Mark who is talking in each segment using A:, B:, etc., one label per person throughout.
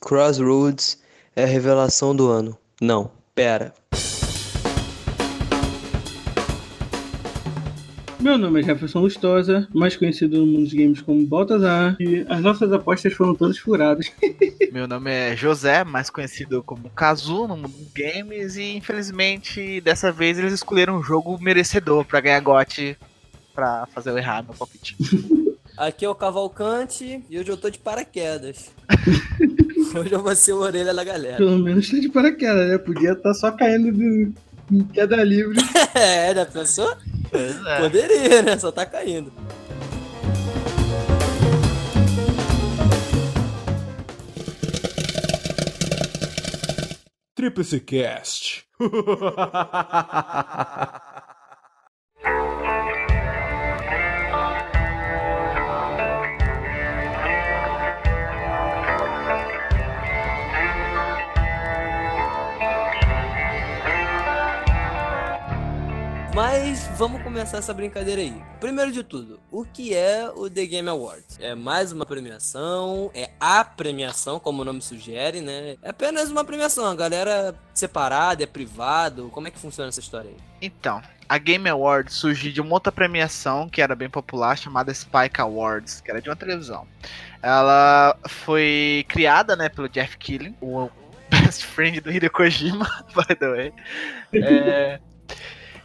A: Crossroads é a revelação do ano. Não, pera.
B: Meu nome é Jefferson Lustosa, mais conhecido no mundo dos games como Baltazar, e as nossas apostas foram todas furadas.
C: Meu nome é José, mais conhecido como Kazu no mundo dos games, e infelizmente dessa vez eles escolheram um jogo merecedor pra ganhar GOT pra fazer eu errar meu palpite.
D: Aqui é o Cavalcante e hoje eu tô de paraquedas. hoje eu vou ser o orelha da galera.
B: Pelo menos tá de paraquedas, né? Podia estar só caindo de, em queda livre.
D: é, já pensou?
C: Pois é.
D: Poderia, né? Só tá caindo.
E: Tríplice Cast.
D: Mas vamos começar essa brincadeira aí. Primeiro de tudo, o que é o The Game Awards? É mais uma premiação? É a premiação, como o nome sugere, né? É apenas uma premiação, a galera separada, é privado. Como é que funciona essa história aí?
C: Então, a Game Awards surgiu de uma outra premiação que era bem popular, chamada Spike Awards, que era de uma televisão. Ela foi criada, né, pelo Jeff Keighley, o best friend do Hideo Kojima, by the way. É,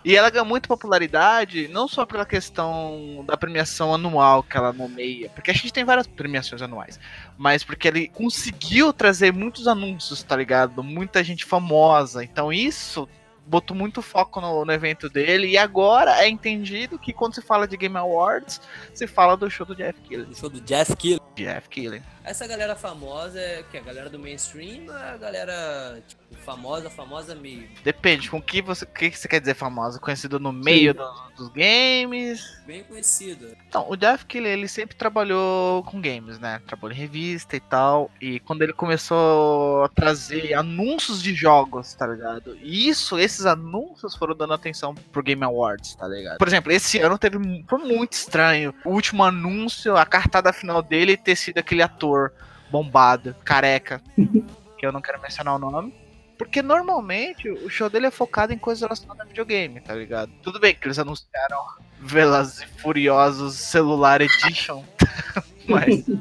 C: e ela ganhou muita popularidade, não só pela questão da premiação anual que ela nomeia, porque a gente tem várias premiações anuais, mas porque ele conseguiu trazer muitos anúncios, tá ligado? Muita gente famosa. Então isso botou muito foco no, no evento dele. E agora é entendido que quando se fala de Game Awards, se fala do show do Jeff Keighley.
D: O show do Jeff Keighley.
C: Jeff Keighley.
D: Essa galera famosa é que a galera do mainstream, é a galera tipo, famosa, famosa meio.
C: Depende, com que você, o que você quer dizer famoso? Conhecido no meio dos, dos games?
D: Bem conhecido.
C: Então, o Jeff Keighley, ele sempre trabalhou com games, né? Trabalhou em revista e tal. E quando ele começou a trazer anúncios de jogos, tá ligado? E isso, esses anúncios foram dando atenção pro Game Awards, tá ligado? Por exemplo, esse ano teve foi muito estranho. O último anúncio, a cartada final dele ter sido aquele ator bombado, careca, que eu não quero mencionar o nome. Porque normalmente o show dele é focado em coisas relacionadas a videogame, tá ligado? Tudo bem que eles anunciaram Velozes e Furiosos Celular Edition, mas.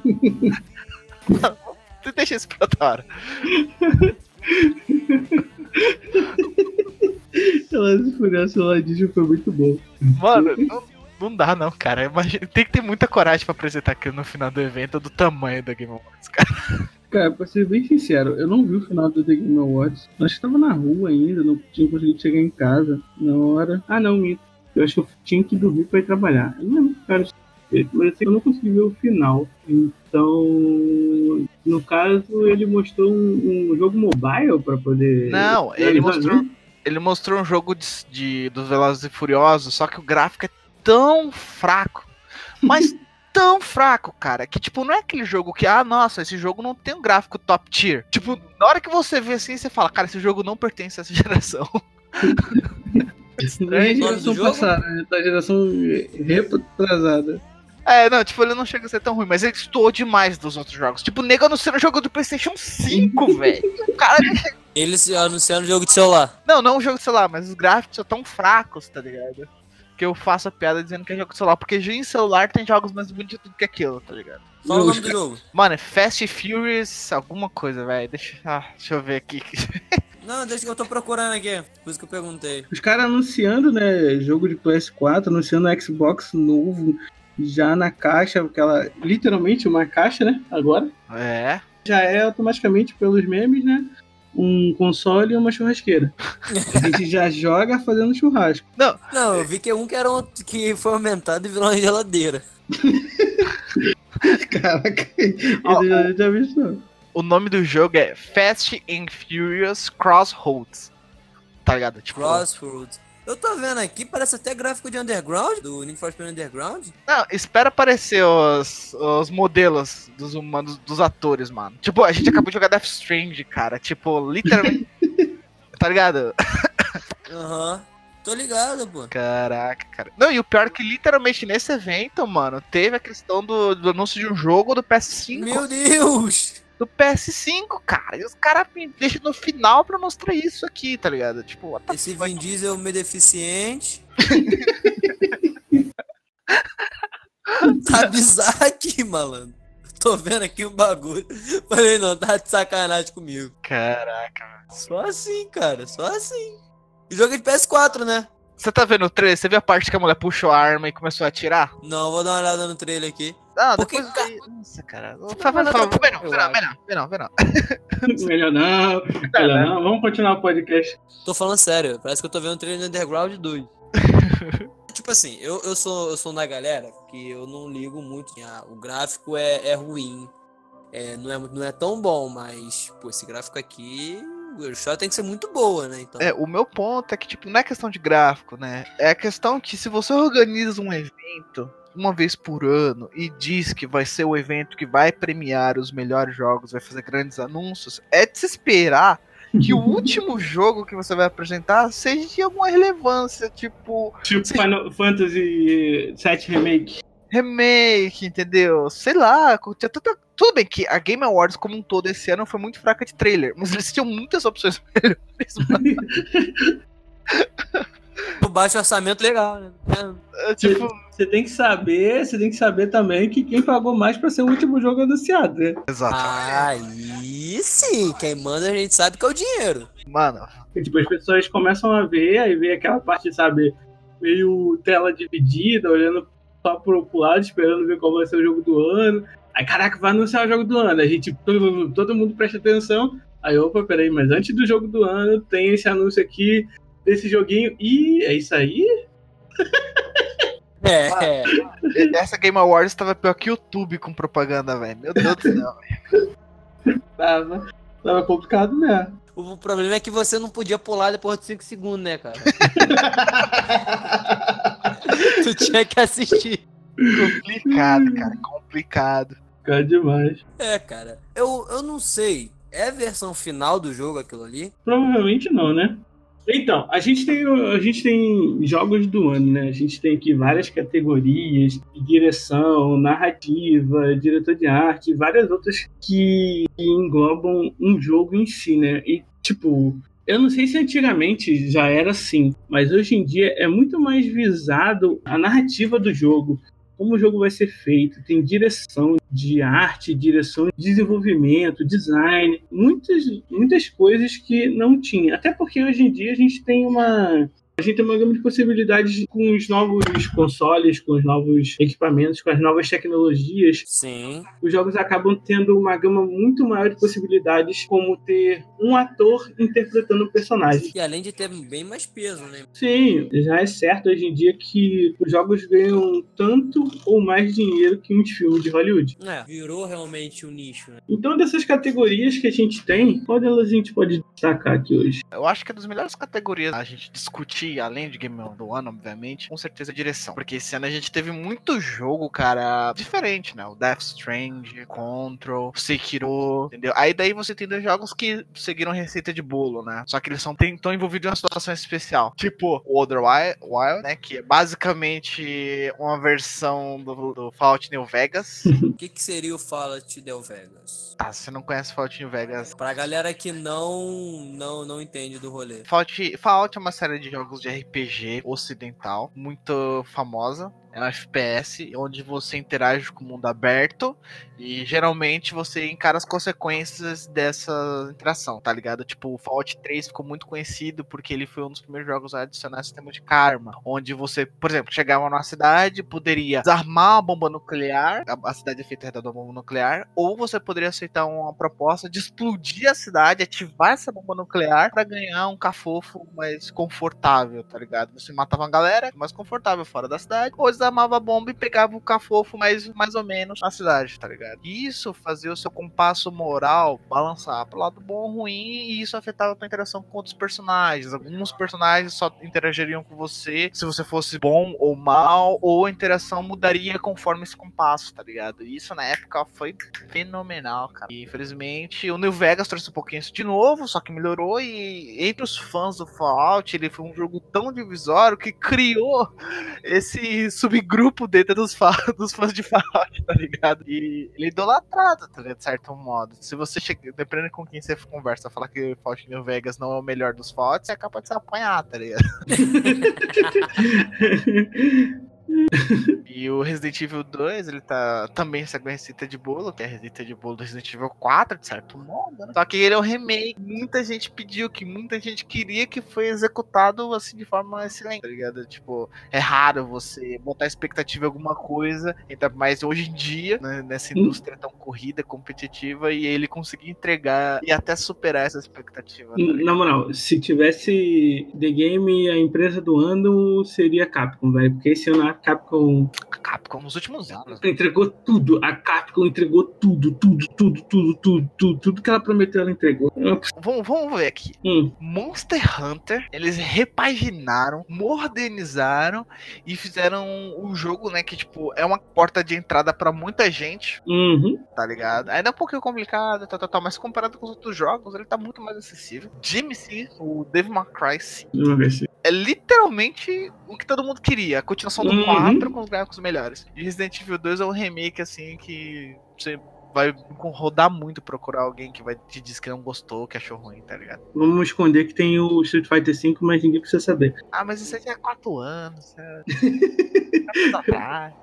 C: Deixa isso pra outra hora.
B: Ela Furiosos Celular Edition foi muito bom.
C: Mano, não, não dá não, cara. Imagina, tem que ter muita coragem pra apresentar aquilo no final do evento do tamanho da Game Awards, cara.
B: Cara, pra ser bem sincero, eu não vi o final do The Game Awards. Eu acho que tava na rua ainda, não tinha conseguido chegar em casa na hora. Ah, não, minto. Eu acho que eu tinha que dormir pra ir trabalhar. Eu não lembro, cara, mas assim, eu não consegui ver o final. Então, no caso, ele mostrou um, um jogo mobile pra poder.
C: Não, ele mostrou, ele mostrou um jogo de, de, dos Velozes e Furiosos, só que o gráfico é tão fraco, mas tão fraco, cara, que tipo, não é aquele jogo que, ah, nossa, esse jogo não tem um gráfico top tier. Tipo, na hora que você vê assim, você fala, cara, esse jogo não pertence a essa geração.
B: É geração passada, né? Tá geração retrasada.
C: É, não, tipo, ele não chega a ser tão ruim, mas ele estou demais dos outros jogos. Tipo, nego anunciando o jogo do PlayStation 5, velho. O cara
D: Eles anunciando o jogo de celular.
C: Não, não o jogo de celular, mas os gráficos são tão fracos, tá ligado? Que eu faço a piada dizendo que é jogo de celular, porque em celular tem jogos mais bonitos do que aquilo, tá ligado?
D: Fala o nome do jogo.
C: Mano, é Fast Furious, alguma coisa, velho. Deixa, ah, deixa eu ver aqui.
D: Não, deixa que eu tô procurando aqui. Por isso que eu perguntei.
B: Os caras anunciando, né? Jogo de PS4, anunciando Xbox novo, já na caixa, aquela. Literalmente uma caixa, né? Agora.
C: É.
B: Já é automaticamente pelos memes, né? Um console e uma churrasqueira. A gente já joga fazendo churrasco.
C: Não,
D: Não, eu vi que um que, era um, que foi aumentado e virou uma geladeira.
B: Caraca, eu já, já vi isso. não.
C: o nome do jogo é Fast and Furious Crossroads. Tá ligado? Tipo,
D: Crossroads. Eu tô vendo aqui, parece até gráfico de Underground, do Need for Speed Underground.
C: Não, espera aparecer os, os modelos dos humanos, dos atores, mano. Tipo, a gente acabou de jogar Death Strange, cara. Tipo, literalmente. tá ligado?
D: Aham. Tô ligado, pô.
C: Caraca, cara. Não, e o pior é que literalmente nesse evento, mano, teve a questão do, do anúncio de um jogo do PS5.
D: Meu Deus!
C: Do PS5, cara. E os caras me deixam no final pra mostrar isso aqui, tá ligado? Tipo,
D: Esse? Vin Diesel meio deficiente. tá bizarro aqui, malandro. Tô vendo aqui um bagulho. Falei, não, tá de sacanagem comigo.
C: Caraca, velho.
D: Só assim, cara, só assim. E jogo é de PS4, né?
C: Você tá vendo o trailer? Você viu a parte que a mulher puxou a arma e começou a atirar?
D: Não, vou dar uma olhada no trailer aqui.
C: Ah,
D: Porque,
C: depois.
D: ca-
C: aí- Nossa, cara. Não, vê não, vê não, vê não, vê não.
B: Melhor não, melhor não. Vamos continuar o podcast.
D: Tô falando sério, parece que eu tô vendo o trailer do Underground 2. tipo assim, eu, eu, sou, eu sou da galera que eu não ligo muito. Ah, o gráfico é, é ruim. É, não, é, não é tão bom, mas, pô, esse gráfico aqui. O tem que ser muito boa, né? Então.
C: É, o meu ponto é que, tipo, não é questão de gráfico, né? É a questão que se você organiza um evento uma vez por ano e diz que vai ser o evento que vai premiar os melhores jogos, vai fazer grandes anúncios, é de se esperar que o último jogo que você vai apresentar seja de alguma relevância, tipo
B: Tipo
C: Sim.
B: Final Fantasy VII Remake.
C: remake, entendeu? Sei lá, tinha tanta... tudo bem que a Game Awards como um todo esse ano foi muito fraca de trailer, mas eles tinham muitas opções melhores.
D: O baixo orçamento legal, né?
C: É, tipo,
B: Você tem que saber, você tem que saber também que quem pagou mais pra ser o último jogo anunciado, né?
C: exato.
D: Aí sim, quem manda a gente sabe que é o dinheiro.
C: Mano,
B: E, tipo, as pessoas começam a ver, aí vê aquela parte, sabe, meio tela dividida, olhando só pro, pro lado, esperando ver qual vai ser o jogo do ano. Aí, caraca, vai anunciar o jogo do ano. A gente, todo, mundo presta atenção. Aí, opa, peraí, mas antes do jogo do ano tem esse anúncio aqui desse joguinho. E é isso aí?
D: É, é.
C: Essa Game Awards tava pior que o YouTube com propaganda, velho. Meu Deus do céu.
B: Tava, tava complicado mesmo.
D: O problema é que você não podia pular depois de 5 segundos, né, cara? tu tinha que assistir.
C: complicado, cara. Complicado.
B: Complicado demais.
D: É, cara. Eu, eu não sei. É a versão final do jogo aquilo ali?
B: Provavelmente não, né? Então, a gente tem, a gente tem jogos do ano, né? A gente tem aqui várias categorias, direção, narrativa, diretor de arte, várias outras que englobam um jogo em si, né? E, tipo, eu não sei se antigamente já era assim, mas hoje em dia é muito mais visado a narrativa do jogo, como o jogo vai ser feito, tem direção de arte, direção de desenvolvimento, design, muitas, muitas coisas que não tinha. Até porque hoje em dia a gente tem uma. A gente tem uma gama de possibilidades com os novos consoles, com os novos equipamentos, com as novas tecnologias.
D: Sim.
B: Os jogos acabam tendo uma gama muito maior de possibilidades, como ter um ator interpretando um personagem.
D: E além de ter bem mais peso, né?
B: Sim, já é certo hoje em dia que os jogos ganham tanto ou mais dinheiro que uns filmes de Hollywood.
D: É, virou realmente um nicho, né?
B: Então, dessas categorias que a gente tem, qual delas a gente pode destacar aqui hoje?
C: Eu acho que é das melhores categorias a gente discutir, além de Game do Ano, obviamente, com certeza a direção. Porque esse ano a gente teve muito jogo, cara, diferente, né? O Death Strange, Control, Sekiro, entendeu? Aí daí você tem dois jogos que seguiram receita de bolo, né? Só que eles são estão envolvidos em uma situação especial. Tipo, o Other Wild, Wild, né? Que é basicamente uma versão do, do Fallout New Vegas.
D: O que, que seria o Fallout Del Vegas?
C: ah, você não conhece Fallout New Vegas,
D: Pra galera que não, não, não entende do rolê.
C: Fallout, Fallout é uma série de jogos de RPG ocidental, muito famosa. É um FPS onde você interage com o mundo aberto e geralmente você encara as consequências dessa interação, tá ligado? Tipo, o Fallout 3 ficou muito conhecido porque ele foi um dos primeiros jogos a adicionar sistema de karma, onde você, por exemplo, chegava numa cidade, poderia desarmar a bomba nuclear, a, cidade é feita da bomba nuclear, ou você poderia aceitar uma proposta de explodir a cidade, ativar essa bomba nuclear pra ganhar um cafofo mais confortável, tá ligado? Você matava uma galera mais confortável fora da cidade, ou desarmava a bomba e pegava o cafofo mais, mais ou menos na cidade, tá ligado? Isso fazia o seu compasso moral balançar pro lado bom ou ruim, e isso afetava a tua interação com outros personagens. Alguns personagens só interagiriam com você se você fosse bom ou mal, ou a interação mudaria conforme esse compasso, tá ligado? E isso na época foi fenomenal, cara. E infelizmente o New Vegas trouxe um pouquinho isso de novo, só que melhorou. E entre os fãs do Fallout, ele foi um jogo tão divisório que criou esse subgrupo dentro dos, dos fãs de Fallout, tá ligado? E ele é idolatrado, tá ligado? De certo modo. Se você chega, dependendo com quem você conversa, falar que Fallout New Vegas não é o melhor dos Fallout, você capaz de se apanhar, tá ligado? E o Resident Evil 2, ele tá também essa receita de bolo, que é a receita de bolo do Resident Evil 4, de certo modo, né? Só que ele é um remake. Muita gente pediu, que muita gente queria que foi executado assim de forma excelente, tá ligado? Tipo, é raro você botar expectativa em alguma coisa, ainda mais hoje em dia, né, nessa indústria tão corrida, competitiva, e ele conseguir entregar e até superar essa expectativa. Tá ligado?
B: Na moral, se tivesse The Game a empresa do ano, seria Capcom, velho. Porque esse ano a Capcom
C: A Capcom nos últimos anos.
B: entregou tudo. A Capcom entregou tudo, tudo, tudo, tudo, tudo, tudo, tudo que ela prometeu, ela entregou.
C: Vamos, vamos ver aqui.
B: Hum,
C: Monster Hunter, eles repaginaram, modernizaram e fizeram um jogo, né, que tipo, é uma porta de entrada pra muita gente,
B: uhum.
C: tá ligado? Ainda é um pouquinho complicado, tal, tal, tal, mas comparado com os outros jogos, ele tá muito mais acessível. Jimmy C, o Devil May Cry 5,
B: Vamos ver se.
C: É literalmente o que todo mundo queria, a continuação do
B: Uhum.
C: 4 com os gráficos melhores. E Resident Evil 2 é um remake, assim, que você vai rodar muito procurar alguém que vai te dizer que não gostou, que achou ruim, tá ligado?
B: Vamos esconder que tem o Street Fighter V, mas ninguém precisa saber.
C: Ah, mas isso aí já é 4 anos, é... anos atrás.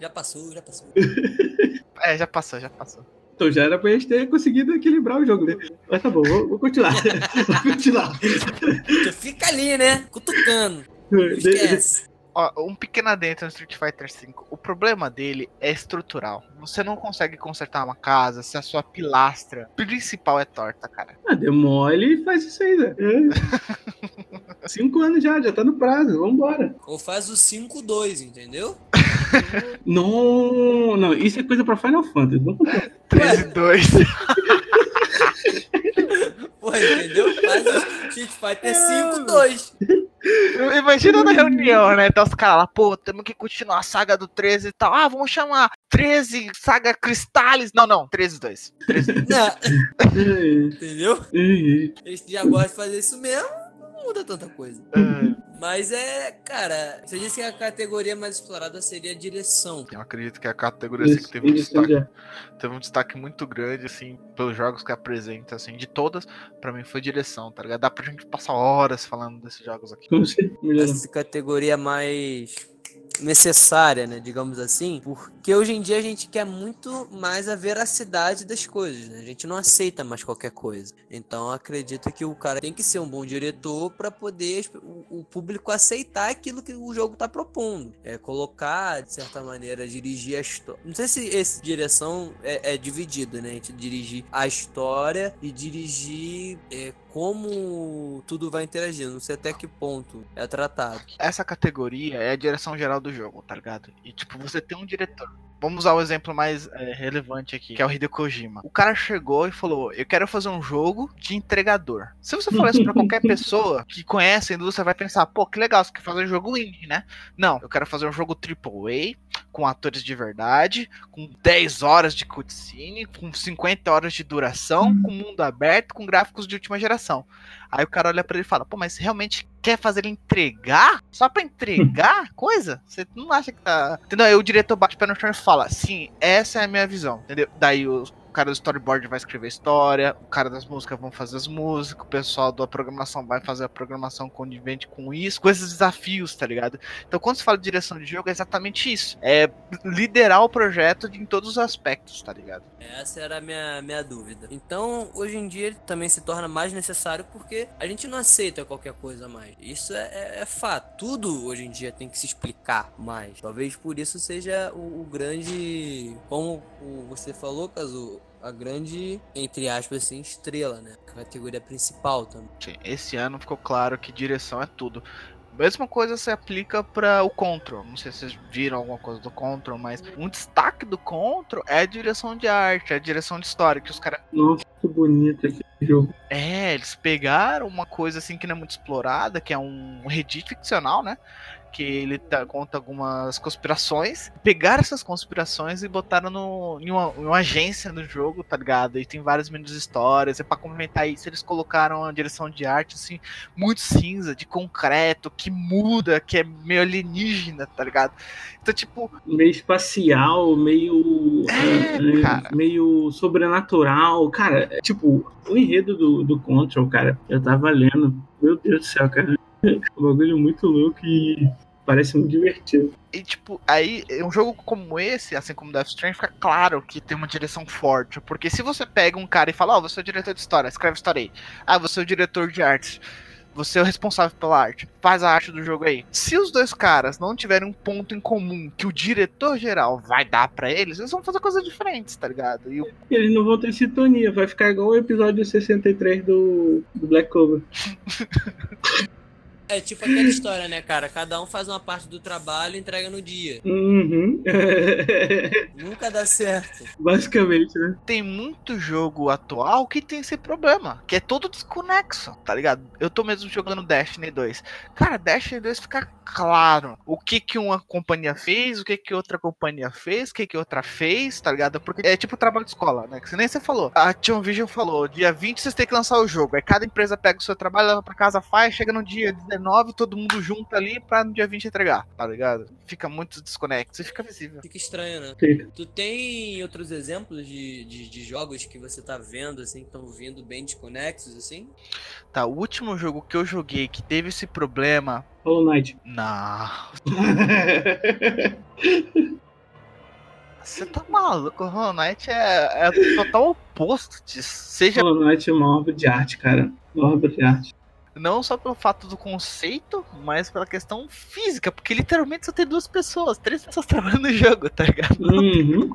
D: Já passou, já passou.
C: É, já passou, já passou.
B: Então já era pra gente ter conseguido equilibrar o jogo, né? Mas tá bom, vou, vou continuar. vou continuar.
D: Tu fica ali, né? Cutucando. Esquece.
C: Ó, um pequeno adentro no Street Fighter V. O problema dele é estrutural. Você não consegue consertar uma casa se a sua pilastra principal é torta, cara.
B: Ah, demole e faz isso aí, né? É. Cinco anos já, já tá no prazo, vambora.
D: Ou faz o 5-2, entendeu?
B: Não, não, isso é coisa pra Final Fantasy. Não acontece.
C: 3 e 2.
D: Pô, entendeu? O Street Fighter 5-2.
C: Imagina na reunião, né? Então os caras lá, pô, temos que continuar a saga do 13 e tal. Ah, vamos chamar 13 Saga Cristales. Não, não, 13 e 2. 13 e 2.
D: Não,
B: É,
D: entendeu?
B: é, é.
D: Eles já gostam de fazer isso mesmo, não muda tanta coisa.
C: Ah,
D: Mas é, cara, você disse que a categoria mais explorada seria a direção.
C: Eu acredito que a categoria assim, que
B: Isso,
C: teve um,
B: isso
C: destaque,
B: já.
C: teve um destaque muito grande, assim, pelos jogos que apresenta, assim, de todas, pra mim foi direção, tá ligado? Dá pra gente passar horas falando desses jogos aqui.
D: Essa categoria mais necessária, né, digamos assim, porque hoje em dia a gente quer muito mais a veracidade das coisas, né? A gente não aceita mais qualquer coisa. Então acredito que o cara tem que ser um bom diretor para poder o, o público aceitar aquilo que o jogo tá propondo. É colocar, de certa maneira, dirigir a história. Não sei se esse direção é, é dividido, né? A gente dirigir a história e dirigir é, como tudo vai interagir. Não sei até que ponto é tratado.
C: Essa categoria é a direção geral do jogo, tá ligado? E, tipo, você tem um diretor. Vamos usar o exemplo mais é, relevante aqui, que é o Hideo Kojima. O cara chegou e falou: Eu quero fazer um jogo de entregador. Se você falar isso pra qualquer pessoa que conhece a indústria, vai pensar: Pô, que legal, você quer fazer um jogo indie, né? Não, eu quero fazer um jogo AAA, com atores de verdade, com 10 horas de cutscene, com 50 horas de duração, com mundo aberto, com gráficos de última geração. Aí o cara olha pra ele e fala: Pô, mas realmente quer fazer ele entregar? Só pra entregar coisa? Você não acha que tá. Entendeu? Aí o diretor bate o pé no chão e fala: Sim, essa é a minha visão. Entendeu? Daí o cara do storyboard vai escrever história, o cara das músicas vão fazer as músicas, o pessoal da programação vai fazer a programação conivente com isso, com esses desafios, tá ligado? Então quando se fala de direção de jogo é exatamente isso. É liderar o projeto em todos os aspectos, tá ligado?
D: Essa era a minha, minha dúvida. Então, hoje em dia, ele também se torna mais necessário porque a gente não aceita qualquer coisa mais. Isso é, é- é fato. Tudo hoje em dia tem que se explicar mais. Talvez por isso seja o, o grande. Como você falou, Caso, a grande, entre aspas, assim, estrela, né? Categoria principal também.
C: Sim, Esse ano ficou claro que direção é tudo. Mesma coisa se aplica para o Control. Não sei se vocês viram alguma coisa do Control, mas um destaque do Control é a direção de arte, é a direção de história que os caras
B: Nossa, que bonito aquele jogo.
C: É, eles pegaram uma coisa assim que não é muito explorada, que é um Reddit ficcional, né? Que ele tá, conta algumas conspirações. Pegaram essas conspirações e botaram no, em, uma, em uma agência no jogo, tá ligado? E tem várias menos histórias. E pra complementar isso, eles colocaram a direção de arte, assim, muito cinza, de concreto, que muda, que é meio alienígena, tá ligado? Então, tipo.
B: Meio espacial, meio.
C: É,
B: é,
C: cara.
B: meio sobrenatural. Cara, é, tipo, o enredo do, do Control, cara, eu tava lendo. Meu Deus do céu, cara. Um bagulho muito louco e parece muito divertido.
C: E, tipo, aí, um jogo como esse, assim como Death Stranding, fica claro que tem uma direção forte. Porque se você pega um cara e fala, ó, oh, você é o diretor de história, escreve história aí. Ah, você é o diretor de arte. Você é o responsável pela arte. Faz a arte do jogo aí. Se os dois caras não tiverem um ponto em comum que o diretor geral vai dar para eles, eles vão fazer coisas diferentes, tá ligado? E o...
B: Eles não vão ter sintonia, vai ficar igual o episódio 63 do, do Black Clover.
D: É tipo aquela história, né, cara? Cada um faz uma parte do trabalho e entrega no dia.
B: Uhum.
D: Nunca dá certo.
B: Basicamente, né?
C: Tem muito jogo atual que tem esse problema, que é todo desconexo, tá ligado? Eu tô mesmo jogando Destiny 2. Cara, Destiny 2 fica claro o que que uma companhia fez, o que que outra companhia fez, o que que outra fez, tá ligado? Porque é tipo trabalho de escola, né? Que nem você falou. A Tion Vision falou, dia 20 vocês têm que lançar o jogo. Aí cada empresa pega o seu trabalho, leva pra casa, faz, chega no dia 19, todo mundo junto ali pra no dia 20 entregar, tá ligado? Fica muito desconexo e fica visível.
D: Fica estranho, né?
B: Fica.
D: Tu tem outros exemplos de, de, de jogos que você tá vendo, assim, que estão vindo bem desconexos, assim?
C: Tá, o último jogo que eu joguei que teve esse problema.
B: Hollow Knight.
C: Não. Você tá maluco? O Hollow Knight é, é o total oposto disso. Seja
B: Hollow Knight é uma obra de arte, cara. Uma obra de arte.
C: Não só pelo fato do conceito, mas pela questão física, porque literalmente só tem duas pessoas, três pessoas trabalhando no jogo, tá ligado?
B: Uhum.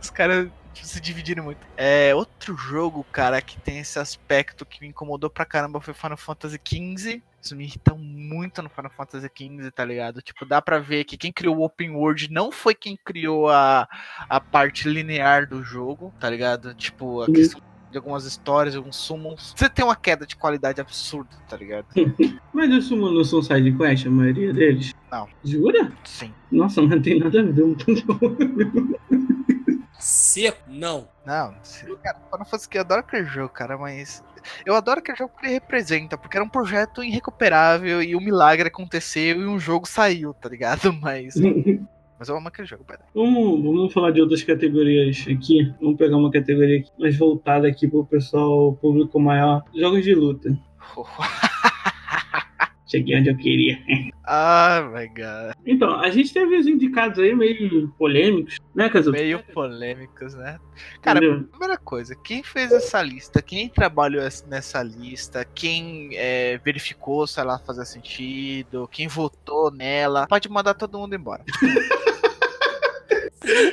C: Os caras se dividiram muito. É, outro jogo, cara, que tem esse aspecto que me incomodou pra caramba foi Final Fantasy XV. Isso me irrita muito no Final Fantasy XV, tá ligado? Tipo, dá pra ver que quem criou o Open World não foi quem criou a, a parte linear do jogo, tá ligado? Tipo, a
B: Sim.
C: questão de algumas histórias, alguns summons. Você tem uma queda de qualidade absurda, tá ligado?
B: Mas os summons não são side quest, a maioria deles?
C: Não.
B: Jura?
C: Sim.
B: Nossa, mas não tem nada a ver um com.
D: Seco? Não.
C: Não, cara, Final Fantasy que eu adoro aquele jogo, cara, mas. Eu adoro aquele jogo que ele representa, porque era um projeto irrecuperável e um milagre aconteceu e um jogo saiu, tá ligado? Mas. Mas eu amo aquele jogo, pai.
B: Vamos, vamos falar de outras categorias aqui. Vamos pegar uma categoria aqui mais voltada aqui pro pessoal público maior. Jogos de luta. Cheguei onde eu queria.
C: ah, my god.
B: Então, a gente teve os indicados aí meio polêmicos, né, Caso?
C: Meio polêmicos, né? Cara,
B: Entendeu?
C: primeira coisa, quem fez essa lista? Quem trabalhou es- nessa lista? Quem é, verificou se ela fazia sentido? Quem votou nela? Pode mandar todo mundo embora.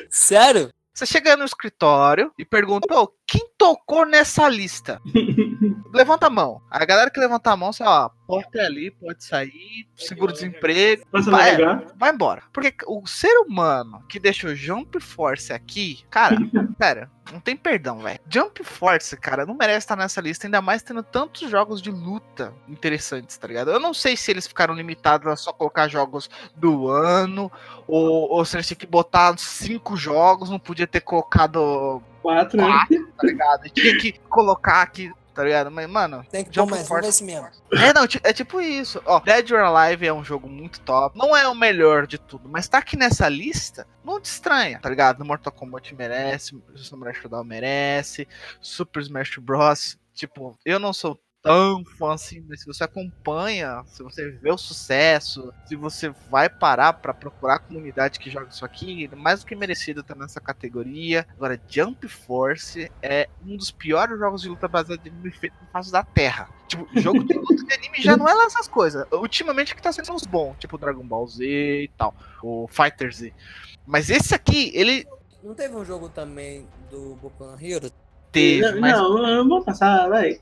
D: Sério?
C: Você chega no escritório e pergunta, pô, quem tocou nessa lista? Levanta a mão. A galera que levanta a mão, você, ó, porta é ali, pode sair, seguro-desemprego, vai, vai embora. Porque o ser humano que deixou Jump Force aqui, cara, sério, não tem perdão, velho. Jump Force, cara, não merece estar nessa lista, ainda mais tendo tantos jogos de luta interessantes, tá ligado? Eu não sei se eles ficaram limitados a só colocar jogos do ano, ou, ou se eles tinham que botar cinco jogos, não podia ter colocado,
B: Quatro, né?
C: tá ligado? Tinha que colocar aqui, tá ligado? Mas, mano,
D: Tem que
C: Jump Force-
D: vamos ver esse mesmo.
C: é, não, é tipo isso. Ó, Dead or Alive é um jogo muito top. Não é o melhor de tudo, mas tá aqui nessa lista, não te estranha, tá ligado? Mortal Kombat merece, Samurai Shodown merece, Super Smash Bros. Tipo, eu não sou tão fã assim, mas se você acompanha, se você vê o sucesso, se você vai parar pra procurar a comunidade que joga isso aqui, mais do que merecido tá nessa categoria. Agora, Jump Force é um dos piores jogos de luta baseado em anime feito no face da Terra. Tipo, jogo de luta de anime já não é lá essas coisas. Ultimamente que tá sendo uns bons, tipo Dragon Ball Z e tal, o Fighter Z. Mas esse aqui, ele
D: Não teve um jogo também do Boku no Hero?
C: teve,
B: não,
C: mas
B: não, eu vou passar, vai.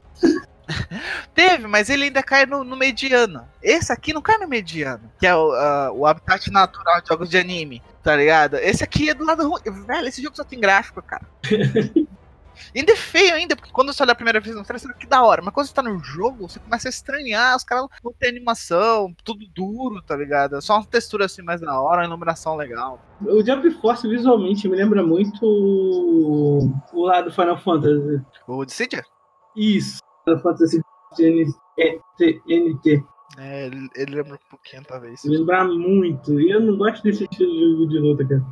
C: Teve, mas ele ainda cai no, no mediano. Esse aqui não cai no mediano, que é o, ah, o habitat natural de jogos de anime, tá ligado? Esse aqui é do lado ruim. Velho, esse jogo só tem gráfico, cara. Ainda é feio ainda, porque quando você olha a primeira vez no trailer, você fala que da hora. Mas quando você tá no jogo, você começa a estranhar. Os caras não tem animação, tudo duro, tá ligado? Só uma textura assim mais da hora, uma iluminação legal.
B: O Jump Force visualmente me lembra muito o o lado Final Fantasy.
C: O Dissidia?
B: Isso. Final Fantasy NT. NT.
C: É, ele, ele lembra um pouquinho, talvez.
B: Me lembra muito. E eu não gosto desse estilo de jogo de luta, cara.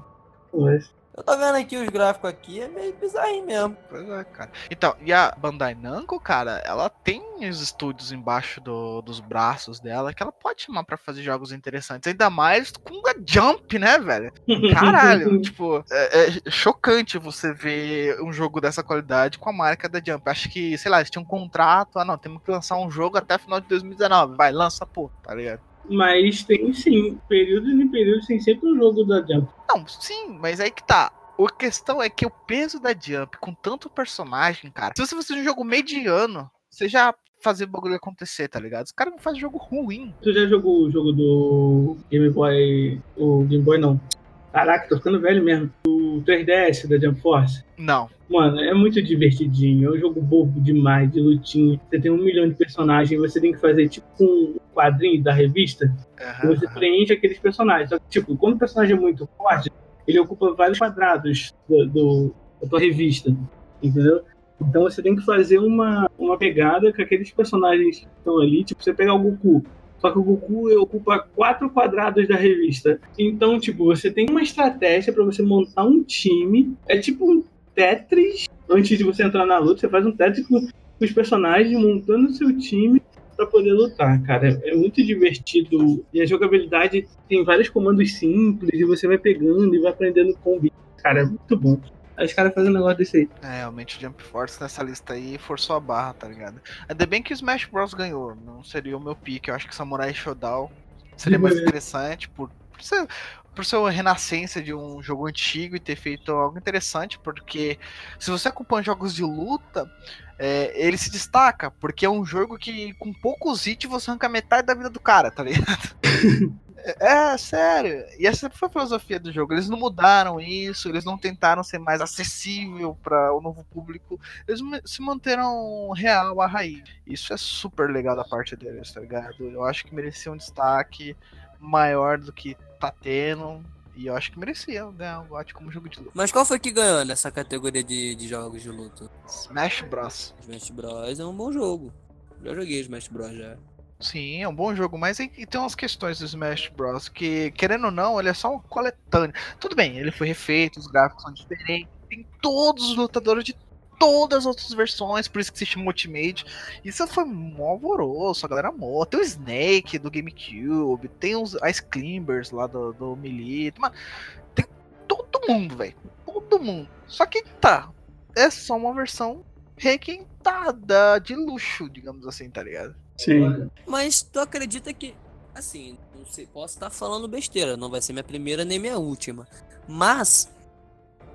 B: Mas...
D: Eu tô vendo aqui os gráficos aqui, é meio bizarrinho mesmo.
C: Pois é, cara. Então, e a Bandai Namco, cara, ela tem os estúdios embaixo do- dos braços dela que ela pode chamar pra fazer jogos interessantes. Ainda mais com a Jump, né, velho? Caralho, tipo, é, é chocante você ver um jogo dessa qualidade com a marca da Jump. Acho que, sei lá, eles tinham um contrato, ah não, temos que lançar um jogo até final de 2019. Vai, lança, pô, tá ligado?
B: Mas tem sim, períodos e períodos tem sempre um jogo da Jump.
C: Não, sim, mas aí que tá. A questão é que o peso da Jump, com tanto personagem, cara. Se você fosse um jogo mediano, você já fazer o bagulho acontecer, tá ligado? Os caras não fazem jogo ruim.
B: Tu já jogou o jogo do Game Boy. O Game Boy não. Caraca, tô ficando velho mesmo. O 3DS da Jump Force.
C: Não.
B: Mano, é muito divertidinho. É um jogo bobo demais, de lutinha. Você tem um milhão de personagens, você tem que fazer tipo um quadrinho da revista. E
C: Aham,
B: você preenche aqueles personagens. Só que, tipo, quando o personagem é muito forte, ele ocupa vários quadrados do, do- da tua revista. Entendeu? Então você tem que fazer uma, uma pegada com aqueles personagens que estão ali. Tipo, você pegar o Goku. Só que o Goku ocupa quatro quadrados da revista. Então, tipo, você tem uma estratégia para você montar um time. É tipo um Tetris. Antes de você entrar na luta, você faz um Tetris com, os personagens, montando seu time para poder lutar, cara. É muito divertido. E a jogabilidade tem vários comandos simples e você vai pegando e vai aprendendo com o Cara, é muito bom. Aí os caras fazem um negócio desse aí.
C: É, realmente o Jump Force nessa lista aí forçou a barra, tá ligado? Ainda bem que o Smash Bros ganhou. Não seria o meu pique. Eu acho que Samurai Shodown seria mais interessante por, por ser. Por ser uma renascença de um jogo antigo e ter feito algo interessante, porque se você acompanha jogos de luta, é, ele se destaca, porque é um jogo que com poucos hits você arranca metade da vida do cara, tá ligado? É, sério. E essa foi a filosofia do jogo. Eles não mudaram isso, eles não tentaram ser mais acessível para o novo público. Eles se manteram real à raiz. Isso é super legal da parte deles, tá ligado? Eu acho que merecia um destaque maior do que tá tendo. E eu acho que merecia ganhar o GOT como jogo de luta.
D: Mas qual foi que ganhou nessa categoria de, de jogos de luta?
C: Smash Bros.
D: Smash Bros é um bom jogo. Já joguei Smash Bros já.
C: Sim, é um bom jogo, mas aí tem umas questões do Smash Bros. que, querendo ou não, ele é só um coletâneo. Tudo bem, ele foi refeito, os gráficos são diferentes, tem todos os lutadores de todas as outras versões, por isso que se chama Ultimate. Isso foi um alvoroço, a galera amou. Tem o Snake do GameCube, tem os Ice Climbers lá do, do Melee, mano, tem todo mundo, velho. Todo mundo. Só que tá, é só uma versão requentada de luxo, digamos assim, tá ligado?
B: Sim.
D: Mas tu acredita que. Assim, não sei, posso estar falando besteira, não vai ser minha primeira nem minha última. Mas.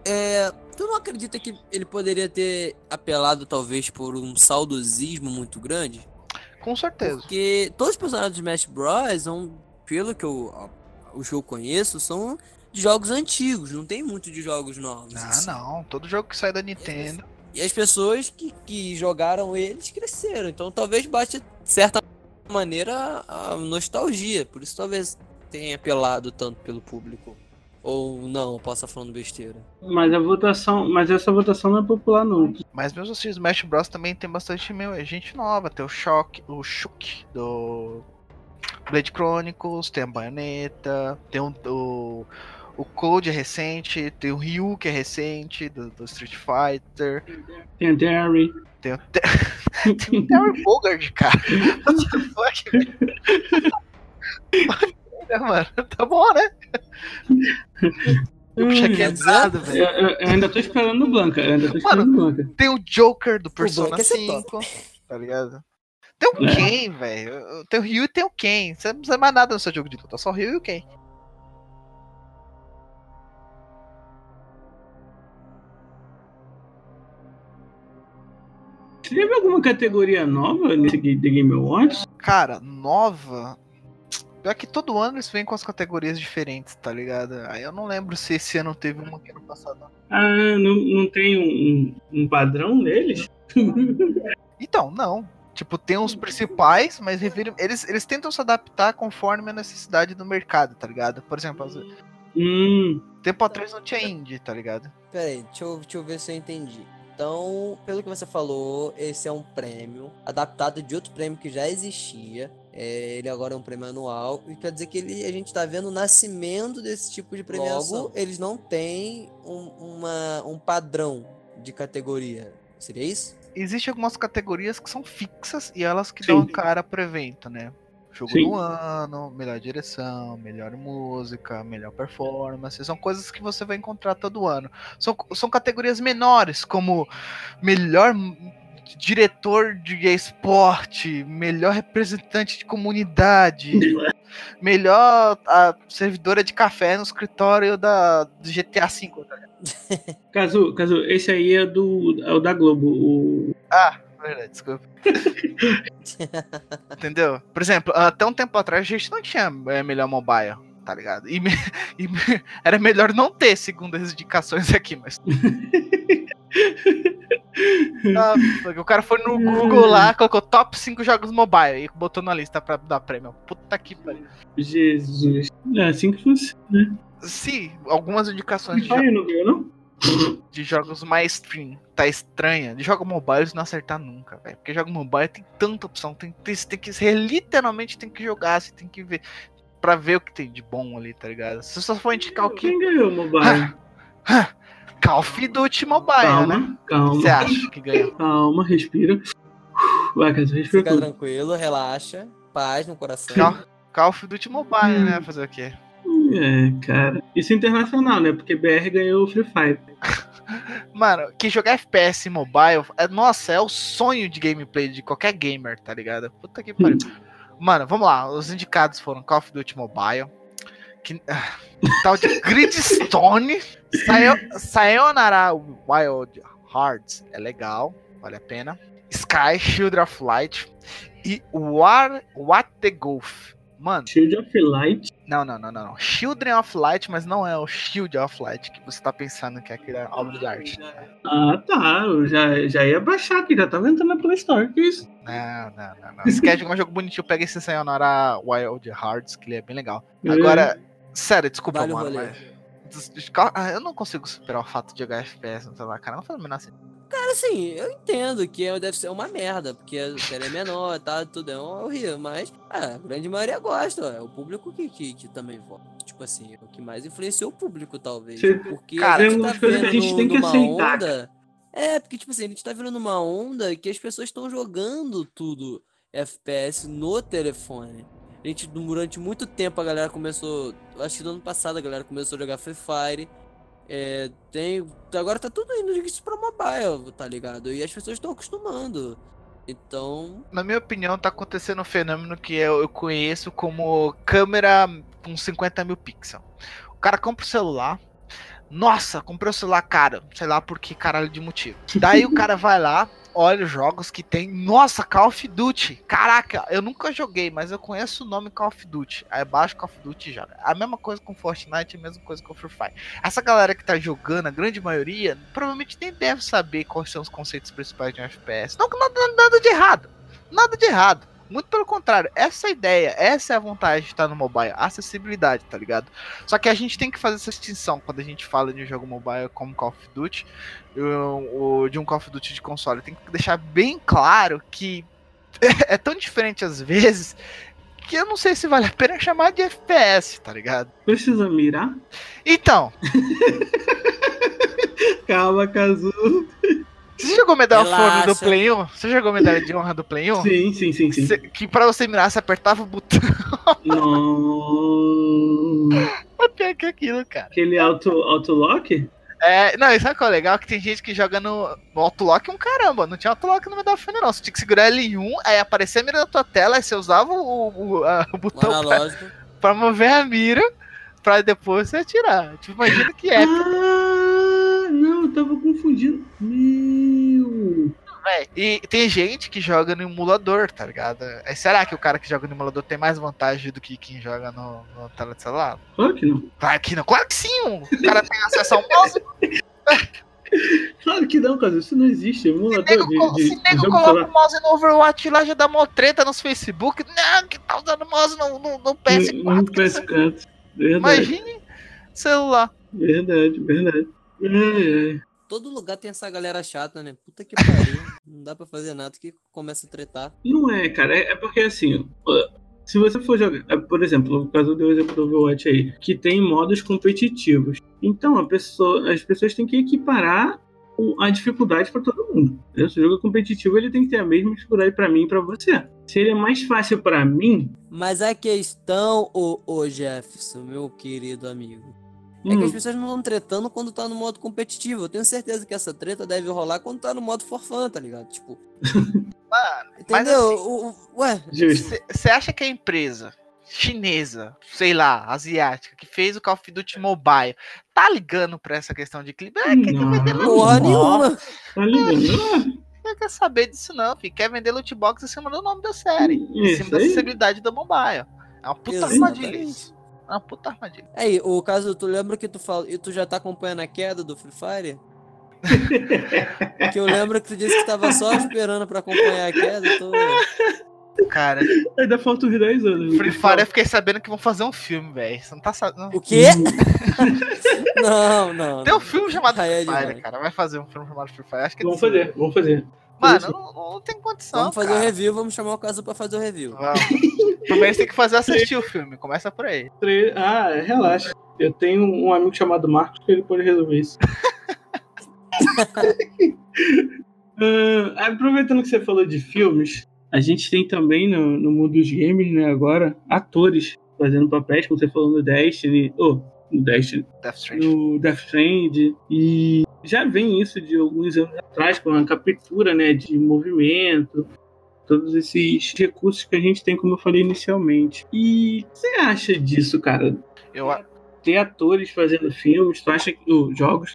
D: É, tu não acredita que ele poderia ter apelado, talvez, por um saudosismo muito grande?
C: Com certeza.
D: Porque todos os personagens de Smash Bros. são, pelo que eu, os que eu conheço, são de jogos antigos, não tem muito de jogos novos.
C: Ah,
D: assim.
C: não. Todo jogo que sai da Nintendo.
D: E as pessoas que, que jogaram eles cresceram. Então talvez bate, de certa maneira, a nostalgia. Por isso talvez tenha apelado tanto pelo público. Ou não, eu posso estar falando besteira.
B: Mas a votação. Mas essa votação não é popular, não.
C: Mas mesmo assim, o Smash Bros também tem bastante meu, gente nova. Tem o Shock, o Shuk do Blade Chronicles, tem a Bayonetta, tem o, o, o Code é recente, tem o Ryu que é recente, do, do Street Fighter,
B: Tem a Terry.
C: tem o, Te tem o Terry Bogard, cara. What the fuck, velho? É, mano, tá bom, né? Eu puxei entrada,
B: Eu,
C: velho.
B: eu- eu ainda tô esperando o Blanca. Eu ainda tô esperando o Blanca.
C: Tem o Joker do Persona
D: é
C: 5, tá ligado? Tem o
B: É.
C: Ken, velho. Tem o Ryu e tem o Ken. Você não precisa mais nada no seu jogo de luta, só o Ryu e o Ken.
B: Teve alguma categoria nova nesse The Game Awards?
C: Cara, nova. Pior que todo ano eles vêm com as categorias diferentes, tá ligado? Aí eu não lembro se esse ano teve uma que ano passado. não.
B: Ah, não, não tem um, um padrão neles?
C: Então, não. Tipo, tem os principais, mas reviram- eles, eles tentam se adaptar conforme a necessidade do mercado, tá ligado? Por exemplo, vezes-
B: Hum,
C: tempo atrás não tinha indie, tá ligado?
D: Pera aí, deixa eu, deixa eu ver se eu entendi. Então, pelo que você falou, esse é um prêmio adaptado de outro prêmio que já existia. É, ele agora é um prêmio anual. E quer dizer que ele, a gente tá vendo o nascimento desse tipo de premiação. Logo, eles não têm um, uma, um padrão de categoria. Seria isso?
C: Existem algumas categorias que são fixas e elas que
B: Sim.
C: dão a cara pro evento, né? Jogo
B: Sim.
C: do ano, melhor direção, melhor música, melhor performance. São coisas que você vai encontrar todo ano. São, são categorias menores, como melhor diretor de esporte, melhor representante de comunidade, melhor a servidora de café no escritório da, do GTA V. tá ligado?
B: Caso, caso, esse aí é do é o da Globo. O...
C: Ah, verdade, desculpa. Entendeu? Por exemplo, até um tempo atrás a gente não tinha é, melhor mobile, tá ligado? E, me- e me- era melhor não ter, segundo as indicações aqui, mas. Ah, o cara foi no Google lá, colocou top 5 jogos mobile e botou na lista pra dar prêmio. Puta que pariu.
B: Jesus. É assim que funciona.
C: Sim, algumas indicações de,
B: Free Fire não viu, não?
C: De jogos mais stream tá estranha. De jogos mobile não acertar nunca, velho. Porque jogo mobile tem tanta opção. Tem, tem, você tem que. Você literalmente tem que jogar, você tem que ver. Pra ver o que tem de bom ali, tá ligado? Se você só for indicar o que.
B: Quem ganhou o mobile?
C: Call of Duty Mobile,
B: calma,
C: né? O que
B: calma.
C: você acha que ganhou?
B: Calma, respira. Vai, respira
D: Fica
B: tudo.
D: tranquilo, relaxa. Paz no coração.
C: Call, Call of Duty Mobile,
B: Hum.
C: né? Fazer o quê?
B: É, cara. Isso é internacional, né? Porque BR ganhou o Free Fire.
C: Mano, que jogar FPS mobile, é, nossa, é o sonho de gameplay de qualquer gamer, tá ligado? Puta que pariu. Mano, vamos lá. Os indicados foram Call of Duty Mobile, que, ah, tal de Gridstone, Sayo- Sayonara Wild Hearts, é legal, vale a pena. Sky, Shield of Light e War, What the Golf. Mano,
B: Shield of Light.
C: não, não, não, não, não. Children of Light, mas não é o Shield of Light que você tá pensando que é aquela obra de arte.
B: Ah, tá. Eu já, já ia baixar aqui, já tava entrando na Play Store. Que isso?
C: Não, não, não, não. Se quer jogar um jogo bonitinho, pega esse Sayonara Wild Hearts, que ele é bem legal. Agora, sério, desculpa,
D: Vale
C: mano, mas. ah, Eu não consigo superar o fato de jogar FPS no celular, cara. Não faz o menor sentido.
D: Cara, assim, eu entendo que é- deve ser uma merda, porque a série é menor, tá, tudo é horrível, mas ah, a grande maioria gosta, ó, é o público que, que, que também vota. Tipo assim, é o que mais influenciou o público, talvez.
B: Você-
D: Porque
C: Cara,
D: a gente tá
B: que a
D: vendo
B: gente tem que
D: numa
B: aceitar,
D: onda. É, porque, tipo assim, a gente tá vendo numa onda que as pessoas estão jogando tudo FPS no telefone. A gente, durante muito tempo, a galera começou. Acho que no ano passado a galera começou a jogar Free Fire. É, tem, agora tá tudo indo isso pra mobile, tá ligado? E as pessoas estão acostumando. Então,
C: Na minha opinião, tá acontecendo um fenômeno que eu, eu conheço como câmera com 50 mil pixels. O cara compra o celular. Nossa, comprei o celular caro. Sei lá por que caralho de motivo. Daí o cara vai lá, olha os jogos que tem. Nossa, Call of Duty. Caraca, eu nunca joguei, mas eu conheço o nome Call of Duty. Aí baixa o Call of Duty e joga. A mesma coisa com Fortnite, a mesma coisa com Free Fire. Essa galera que tá jogando, a grande maioria, provavelmente nem deve saber quais são os conceitos principais de um FPS. Não, nada, nada de errado. Nada de errado. Muito pelo contrário, essa é a ideia, essa é a vontade de estar no mobile, a acessibilidade, tá ligado? Só que a gente tem que fazer essa distinção quando a gente fala de um jogo mobile como Call of Duty, ou de um Call of Duty de console. Tem que deixar bem claro que é tão diferente às vezes que eu não sei se vale a pena chamar de FPS, tá ligado?
B: Precisa mirar?
C: Então,
B: Calma, Cazu.
C: Você jogou medalha de honra do
D: Relaxa.
C: Play 1? Você jogou medalha de honra do Play 1?
B: Sim, sim, sim, sim.
C: Cê- que pra você mirar, você apertava o botão.
B: Não.
C: É pior que aquilo, cara.
B: Aquele auto, auto-lock?
C: É, não, e sabe qual é legal? Que tem gente que joga no, no autolock um caramba. Não tinha autolock no Medal of Honor, não. Você tinha que segurar L1, aí aparecia a mira na tua tela, aí você usava o, o, a- o
D: o
C: botão pra, pra mover a mira, pra depois você atirar. Tipo, imagina que é.
B: Ah, não, eu tava confundindo. Meu.
C: véi. E tem gente que joga no emulador, tá ligado? Aí será que o cara que joga no emulador tem mais vantagem do que quem joga no, no tela de celular?
B: Claro que não.
C: Claro que não, claro que sim! O cara tem acesso ao mouse.
B: Claro que não, cara. Isso não existe. Emulador
C: nego,
B: de, de,
C: se nego coloca
B: celular.
C: o mouse no Overwatch lá, já dá mó treta nos Facebook. Não, que tá usando mouse no, no, no PS4.
B: Não
C: que não sei-
B: PS4. Verdade,
C: Imagine celular.
B: verdade, verdade. Ai.
D: Todo lugar tem essa galera chata, né? Puta que pariu. Não dá pra fazer nada que começa a tretar.
B: Não é, cara. É, é porque assim, se você for jogar, é, por exemplo, no caso do exemplo do Overwatch aí, que tem modos competitivos. Então, a pessoa, as pessoas têm que equiparar o- a dificuldade pra todo mundo. entendeu? Se o jogo é competitivo, ele tem que ter a mesma dificuldade pra mim e pra você. Se ele é mais fácil pra mim,
D: Mas a questão, ô, ô Jefferson, meu querido amigo, é que as
B: hum,
D: pessoas não estão tretando quando tá no modo competitivo. Eu tenho certeza que essa treta deve rolar quando tá no modo for fun, tá ligado? Tipo,
C: Mano, mas
D: entendeu?
C: assim,
D: O- o- ué.
C: Você acha que a empresa chinesa, sei lá, asiática, que fez o Call of Duty Mobile, tá ligando pra essa questão de clipe? É, quer,
B: Não.
C: vender
D: porra
C: loot box.
D: nenhuma.
B: Tá ligado?
C: Não quer saber disso não, filho. Quer vender loot box em cima do nome da série. Em
B: Isso
C: cima da
B: aí.
C: acessibilidade do mobile. É uma puta armadilha isso. É uma puta armadilha.
D: Aí, o caso, tu lembra que tu falou, e tu já tá acompanhando a queda do Free Fire? que eu lembro que tu disse que tava só esperando pra acompanhar a queda. Tô...
C: Cara,
B: Ainda falta uns 10 anos.
C: Free Fire eu fiquei sabendo que vão fazer um filme, velho. Você não tá sabendo.
D: O quê? não, não.
C: Tem um filme chamado
D: é
C: Free Fire, cara. Vai fazer um filme chamado Free Fire. Acho que é
B: Vamos fazer, vamos fazer.
C: Mano, não, não tem condição.
D: Vamos fazer o
C: cara.
D: review, vamos chamar o caso pra fazer o review.
C: Vamos. Primeiro você tem que fazer assistir o filme. Começa por aí.
B: Ah, relaxa. Eu tenho um amigo chamado Marcos que ele pode resolver isso. Ah, aproveitando que você falou de filmes, a gente tem também no, no mundo dos games, né, agora, atores fazendo papéis, como você falou no Destiny, ou no Destiny,
C: Death Stranding.
B: no Death Strand, e já vem isso de alguns anos atrás, com a captura, né, de movimento, todos esses recursos que a gente tem, como eu falei inicialmente. E o que você acha disso, cara?
C: Eu, a-
B: ter atores fazendo filmes, tu acha que os jogos,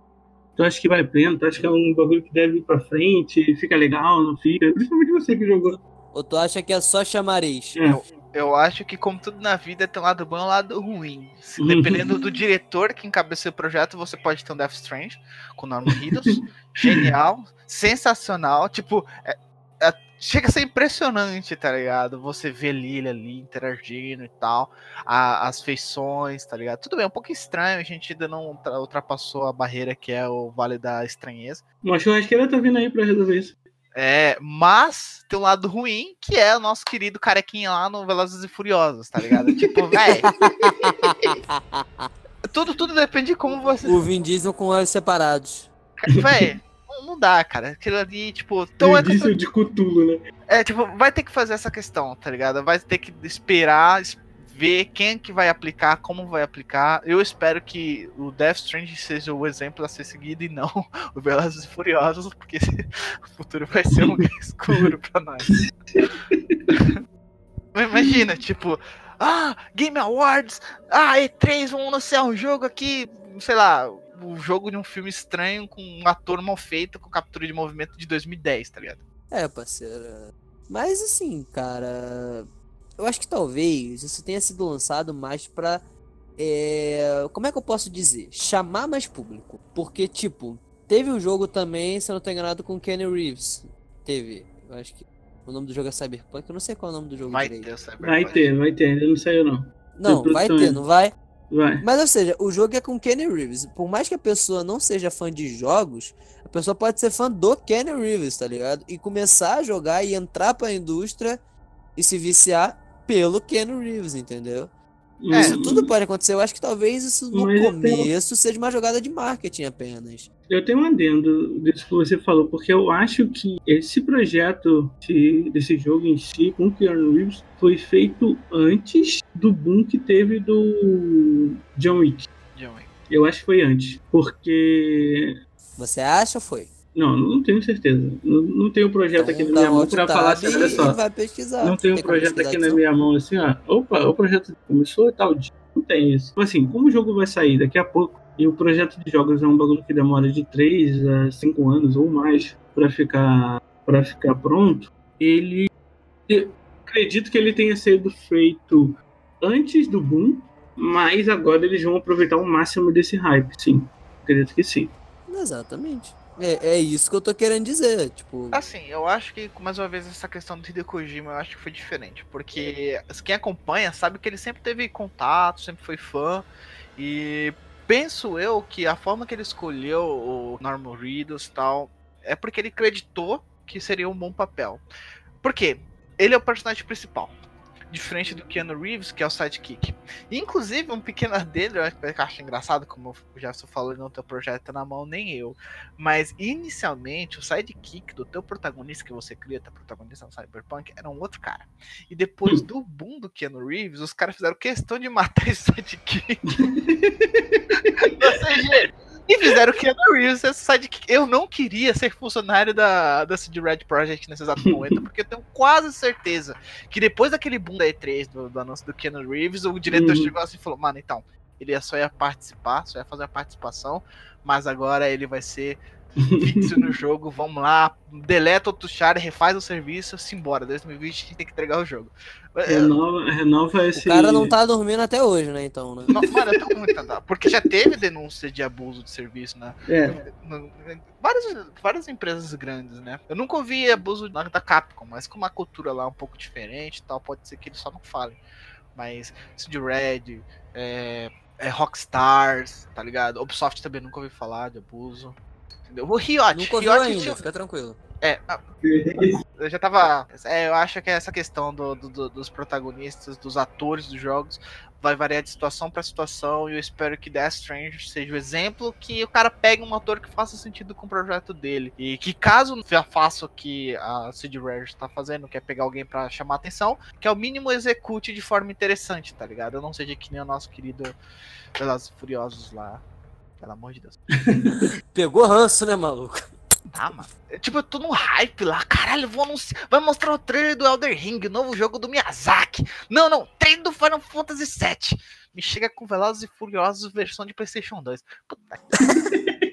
B: tu acha que vale a pena, tu acha que é um bagulho que deve ir pra frente, fica legal, não fica? Principalmente você que jogou.
D: Ou tu acha que é só chamariz?
B: É,
C: eu acho que, como tudo na vida, tem um lado bom e um lado ruim. Se-
B: Uhum.
C: Dependendo do diretor que encabeçou o projeto, você pode ter um Death Strange com Norman Reedus. genial, sensacional. Tipo, é- é- chega a ser impressionante, tá ligado? Você vê Lily ali interagindo e tal. a- as feições, tá ligado? Tudo bem, é um pouco estranho, a gente ainda não ultra- ultrapassou a barreira que é o Vale da Estranheza.
B: uma churrasqueira tá vindo aí pra resolver isso.
C: É, mas tem um lado ruim, que é o nosso querido carequinha lá no Velozes e Furiosos, tá ligado? tipo, velho. tudo, tudo depende de como você.
D: O Vin Diesel com olhos separados.
C: Véi, não, dá, cara. Aquilo ali, tipo, então é,
B: Indício de Cutulo, né?
C: é, tipo, vai ter que fazer essa questão, tá ligado? Vai ter que esperar, es- ver quem que vai aplicar, como vai aplicar. Eu espero que o Death Strange seja o exemplo a ser seguido e não o Velozes e Furiosos, porque o futuro vai ser um lugar escuro pra nós. Imagina, tipo, ah, Game Awards, ah, E3, vamos anunciar um jogo aqui, sei lá, o jogo de um filme estranho com um ator mal feito com captura de movimento de 2010, tá ligado?
D: É, parceira. Mas assim, cara. Eu acho que talvez isso tenha sido lançado mais pra. é, Como é que eu posso dizer? Chamar mais público. Porque, tipo, teve um jogo também, se eu não tô enganado, com Kenny Reeves. Teve. Eu acho que. O nome do jogo é Cyberpunk. Eu não sei qual é o nome do jogo
C: Vai
D: direito.
C: ter Cyberpunk.
B: Vai ter, vai ter, ainda não saiu não.
D: Não,
B: Tem
D: vai ter, não vai?
B: Vai.
D: Mas, ou seja, o jogo é com Kenny Reeves. Por mais que a pessoa não seja fã de jogos, a pessoa pode ser fã do Kenny Reeves, tá ligado? E começar a jogar e entrar pra indústria e se viciar pelo Kenny Reeves, entendeu?
C: É,
D: Isso tudo pode acontecer. Eu acho que talvez isso no
B: Mas eu tenho-
D: começo seja uma jogada de marketing apenas.
B: Eu tenho um adendo disso que você falou, porque eu acho que esse projeto de- desse jogo em si, com o Keanu Reeves, foi feito antes do boom que teve do John Wick.
C: John Wick.
B: Eu acho que foi antes, porque...
D: Você acha ou foi?
B: Não, não tenho certeza. Não, não tenho um projeto aqui na
D: Então,
B: minha mão
D: tab
B: falar assim, olha só.
D: vai pesquisar.
B: Não tem um projeto aqui na
D: não?
B: minha mão assim, ó. Opa, o projeto começou e tal dia. Não tem isso. Assim, como o jogo vai sair daqui a pouco, e o projeto de jogos é um bagulho que demora de 3 a 5 anos ou mais pra ficar para ficar pronto, ele eu acredito que ele tenha sido feito antes do boom, mas agora eles vão aproveitar o máximo desse hype, sim. Acredito que sim.
D: Exatamente. É, é isso que eu tô querendo dizer, tipo...
C: Assim, eu acho que, mais uma vez, essa questão do Hideo Kojima, eu acho que foi diferente. Porque quem acompanha sabe que ele sempre teve contato, sempre foi fã. E penso eu que a forma que ele escolheu o Norman Reedus e tal, é porque ele acreditou que seria um bom papel. Por quê? Ele é o personagem principal diferente do Keanu Reeves, que é o sidekick. Inclusive, um pequeno dele, eu acho engraçado, como o Jefferson falou, ele não tem o projeto na mão, nem eu. Mas, inicialmente, o sidekick do teu protagonista que você cria, teu protagonista no Cyberpunk, era um outro cara. E depois do boom do Keanu Reeves, os caras fizeram questão de matar esse sidekick. Ou seja, e fizeram o Keanu Reeves esse sidekick. Eu não queria ser funcionário da, da CD Red Project nesse exato momento, porque eu tenho quase certeza que depois daquele boom da E3, do, do anúncio do Keanu Reeves, o diretor uhum. chegou assim e falou: Mano, então, ele só ia participar, só ia fazer a participação, mas agora ele vai ser fixo no jogo, vamos lá, deleta outro char, refaz o serviço, simbora. 2020 tem que entregar o jogo.
B: Renova, renova esse.
D: O cara não tá dormindo até hoje, né? Então, né?
C: Não, mano, eu tô muito Porque já teve denúncia de abuso de serviço, né?
B: É.
C: Várias, várias empresas grandes, né? Eu nunca ouvi abuso da Capcom, mas com uma cultura lá um pouco diferente e tal, pode ser que eles só não falem. Mas CD Red, é, é Rockstars, tá ligado? Ubisoft também nunca ouvi falar de abuso. O Riot.
D: Ouviu
C: Riot
D: ainda,
C: tinha...
D: fica tranquilo.
C: É, eu já tava. É, eu acho que essa questão do, do, dos protagonistas, dos atores dos jogos, vai variar de situação para situação. E eu espero que Death Strange seja o exemplo que o cara pegue um ator que faça sentido com o projeto dele. E que caso já faça o que a Sid Rare está fazendo, que é pegar alguém para chamar atenção, que ao mínimo execute de forma interessante, tá ligado? Eu não seja que nem o nosso querido Velozes Furiosos lá. Pelo amor de Deus.
D: Pegou ranço, né, maluco?
C: Ah, mano. Tipo, eu tô no hype lá. Caralho, vou anunciar. Vai mostrar o trailer do Elder Ring, novo jogo do Miyazaki. Não, não. Trailer do Final Fantasy VII. Me chega com Velozes e Furiosos versão de PlayStation 2. Puta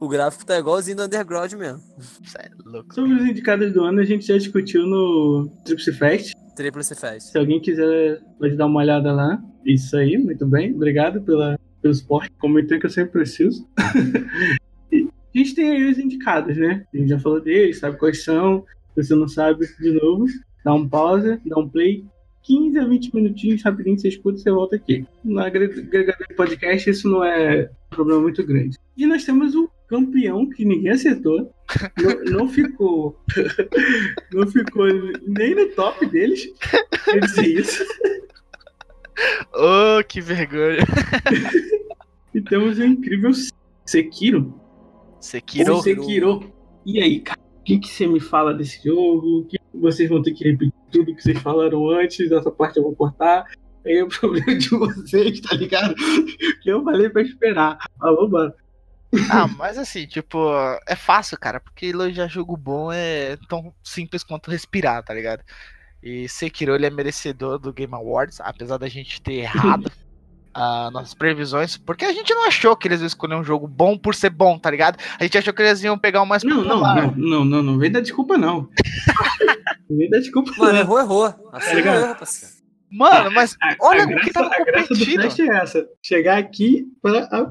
D: O gráfico tá igualzinho do Underground mesmo.
C: Isso é louco.
B: Sobre os indicados do ano, a gente já discutiu no Triple Fest.
D: Triple Fest.
B: Se alguém quiser, pode dar uma olhada lá. Isso aí, muito bem. Obrigado pela, esporte. Comentei que eu sempre preciso. A gente tem aí os indicados, né? A gente já falou deles, sabe quais são. Se você não sabe, de novo, dá um pause, dá um play. 15 a 20 minutinhos, rapidinho, você escuta e você volta aqui. No agregador de podcast, isso não é um problema muito grande. E nós temos o campeão que ninguém acertou. não, não, ficou. não ficou nem no top deles. Eu disse isso.
C: Oh, que vergonha.
B: Temos o incrível Sekiro,
C: Sekiro.
B: Sekiro. E aí, cara, o que, que você me fala desse jogo? Que vocês vão ter que repetir tudo que vocês falaram antes, essa parte eu vou cortar. Aí é o problema de vocês, tá ligado? Que eu falei pra esperar. Ah, vambora.
C: Ah, mas assim, tipo, é fácil, cara, porque elogiar jogo bom é tão simples quanto respirar, tá ligado? E Sekiro ele é merecedor do Game Awards, apesar da gente ter errado uh, nossas previsões, porque a gente não achou que eles iam escolher um jogo bom por ser bom, tá ligado? A gente achou que eles iam pegar o mais
B: não, popular. Não, não, não, não, não vem dar desculpa, não. não vem dar desculpa,
D: Mano, não. errou, errou. Assim tá errou,
C: parceiro. Mano, mas a, olha a o graça, que tava
B: A graça do é essa. Chegar aqui para.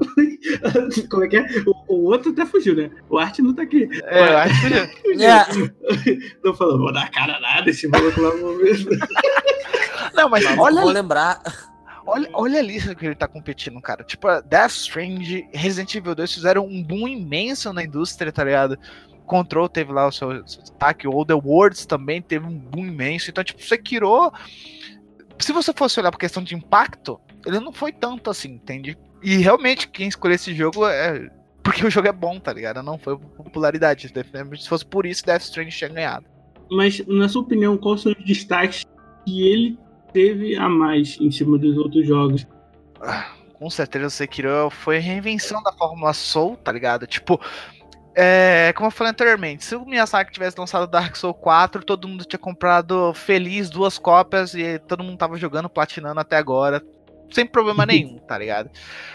B: Como é que é? O, o, outro até fugiu, né? O Arte não tá aqui.
C: É, o Arte fugiu.
B: yeah. Não falou, vou dar cara nada esse maluco lá no momento.
C: Não, mas olha.
D: Vou lembrar.
C: Olha, olha a lista que ele tá competindo, cara. Tipo, Death Strange, Resident Evil 2 fizeram um boom imenso na indústria, tá ligado? Control teve lá o seu destaque, o The Worlds também teve um boom imenso. Então, tipo, Sekiro, se você fosse olhar pra questão de impacto, ele não foi tanto assim, entende? E realmente, quem escolheu esse jogo é porque o jogo é bom, tá ligado? Não foi popularidade. Se fosse por isso, Death Strange tinha ganhado.
B: Mas, na sua opinião, quais são os destaques que ele teve a mais em cima dos outros jogos.
C: Ah, com certeza o Sekiro foi a reinvenção da Fórmula Soul, tá ligado? Tipo, é, como eu falei anteriormente, se o Miyazaki tivesse lançado Dark Souls 4, todo mundo tinha comprado feliz duas cópias e todo mundo tava jogando, platinando até agora. sem problema nenhum, tá ligado?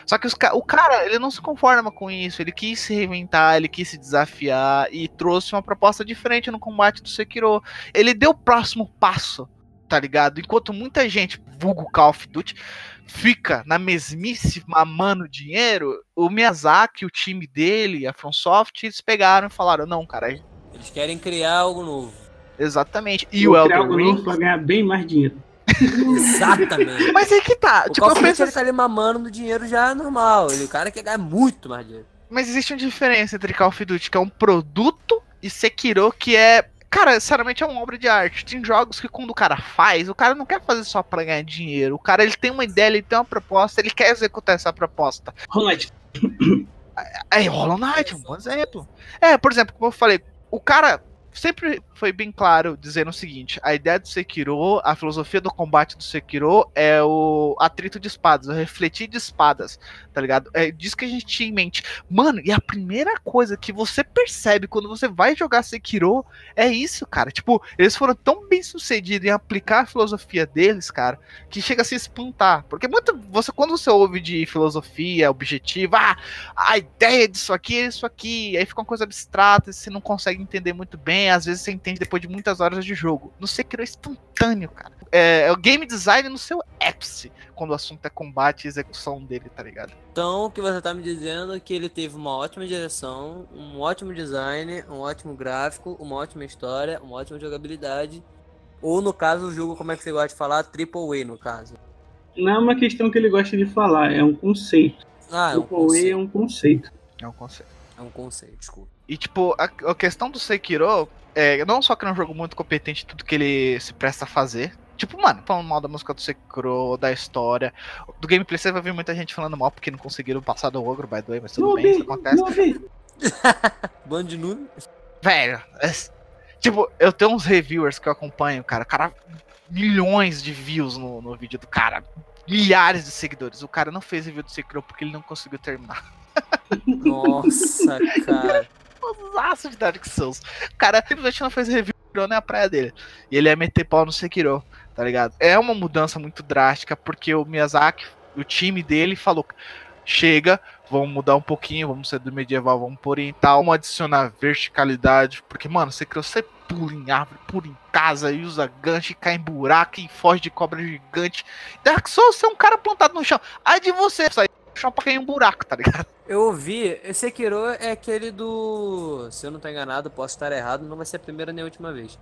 C: Só que os, o cara, ele não se conforma com isso, ele quis se reinventar, ele quis se desafiar e trouxe uma proposta diferente no combate do Sekiro. Ele deu o próximo passo, tá ligado? Enquanto muita gente, vulgo Call of Duty, fica na mesmice mamando dinheiro, o Miyazaki, o time dele, a FromSoft, eles pegaram e falaram, não, cara...
D: Eles querem criar algo novo.
C: Exatamente. E Vou o Elden
B: algo
C: Ring...
B: Novo pra ganhar bem mais dinheiro.
D: Exatamente.
C: Mas aí que tá.
D: O tipo, eu penso... ele tá ali mamando no dinheiro já é normal. Ele, o cara quer ganhar muito mais dinheiro.
C: Mas existe uma diferença entre Call of Duty, que é um produto, e Sekiro, que é. Cara, sinceramente é uma obra de arte. Tem jogos que quando o cara faz, o cara não quer fazer só pra ganhar dinheiro. O cara ele tem uma ideia, ele tem uma proposta, ele quer executar essa proposta.
B: Knight.
C: É, Hollow Knight, um bom exemplo. É, por exemplo, como eu falei, o cara sempre foi bem claro dizendo o seguinte: a ideia do Sekiro, a filosofia do combate do Sekiro é o atrito de espadas, o refletir de espadas, tá ligado? É disso que a gente tinha em mente. Mano, e a primeira coisa que você percebe quando você vai jogar Sekiro é isso, cara. Tipo, eles foram tão bem sucedidos em aplicar a filosofia deles, cara, que chega a se espantar. Porque muito, você, quando você ouve de filosofia, objetivo, ah, a ideia disso aqui é isso aqui, aí fica uma coisa abstrata, você não consegue entender muito bem, às vezes você entende depois de muitas horas de jogo. No Sekiro é instantâneo, cara. É, é o game design no seu ápice, quando o assunto é combate e execução dele, tá ligado?
D: Então, o que você tá me dizendo é que ele teve uma ótima direção, um ótimo design, um ótimo gráfico, uma ótima história, uma ótima jogabilidade. Ou, no caso, o jogo, como é que você gosta de falar? Triple A, no caso.
B: Não é uma questão que ele gosta de falar, é um conceito.
D: Ah, é um
B: Triple
D: conceito.
B: A é um conceito.
C: É um conceito.
D: É um conceito, desculpa.
C: E, tipo, a, a questão do Sekiro é não só que é um jogo muito competente em tudo que ele se presta a fazer. Tipo, mano, falando mal da música do Sekiro, da história. Do gameplay você vai ver muita gente falando mal porque não conseguiram passar do ogro, by the way, mas tudo
B: Não
C: bem,
B: vi,
C: isso acontece.
D: Bando de noob.
C: Velho, é- tipo, eu tenho uns reviewers que eu acompanho, cara. Cara, milhões de views no, no vídeo do cara. Milhares de seguidores. O cara não fez review do Sekiro porque ele não conseguiu terminar.
D: Nossa, cara.
C: Nossa, de Dark Souls. O cara simplesmente não fez review nem a praia dele. E ele ia meter pau no Sekiro, tá ligado? É uma mudança muito drástica, porque o Miyazaki, o time dele, falou: chega, vamos mudar um pouquinho, vamos sair do medieval, vamos por oriental, vamos adicionar verticalidade. Porque, mano, Sekiro você pula em árvore, pula em casa, e usa gancho, e cai em buraco, e foge de cobra gigante. Dark Souls, você é um cara plantado no chão. Aí de você sair chão pra cair um buraco, tá ligado?
D: Eu ouvi, esse Sekiro é aquele do. Se eu não tô enganado, posso estar errado, não vai ser a primeira nem a última vez.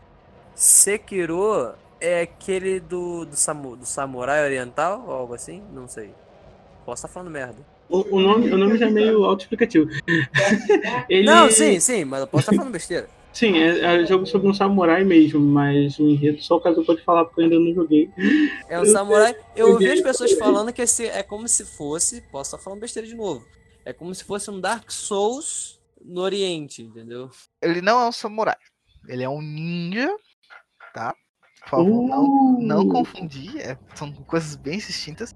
D: Sekiro é aquele do, do, samu, do samurai oriental ou algo assim? Não sei. Posso estar falando merda.
B: O, o nome, o nome já é meio autoexplicativo. Ele-
D: Não, sim, sim, mas eu posso estar falando besteira.
B: Sim, é, é jogo sobre um samurai mesmo, mas o enredo só o caso pode falar porque eu ainda não joguei.
D: É um samurai. Eu ouvi as pessoas falando que esse é como se fosse. Posso estar falando besteira de novo. É como se fosse um Dark Souls no Oriente, entendeu?
C: Ele não é um samurai. Ele é um ninja, tá? Por favor, não,
B: Uh,
C: não confundir. é, são coisas bem distintas.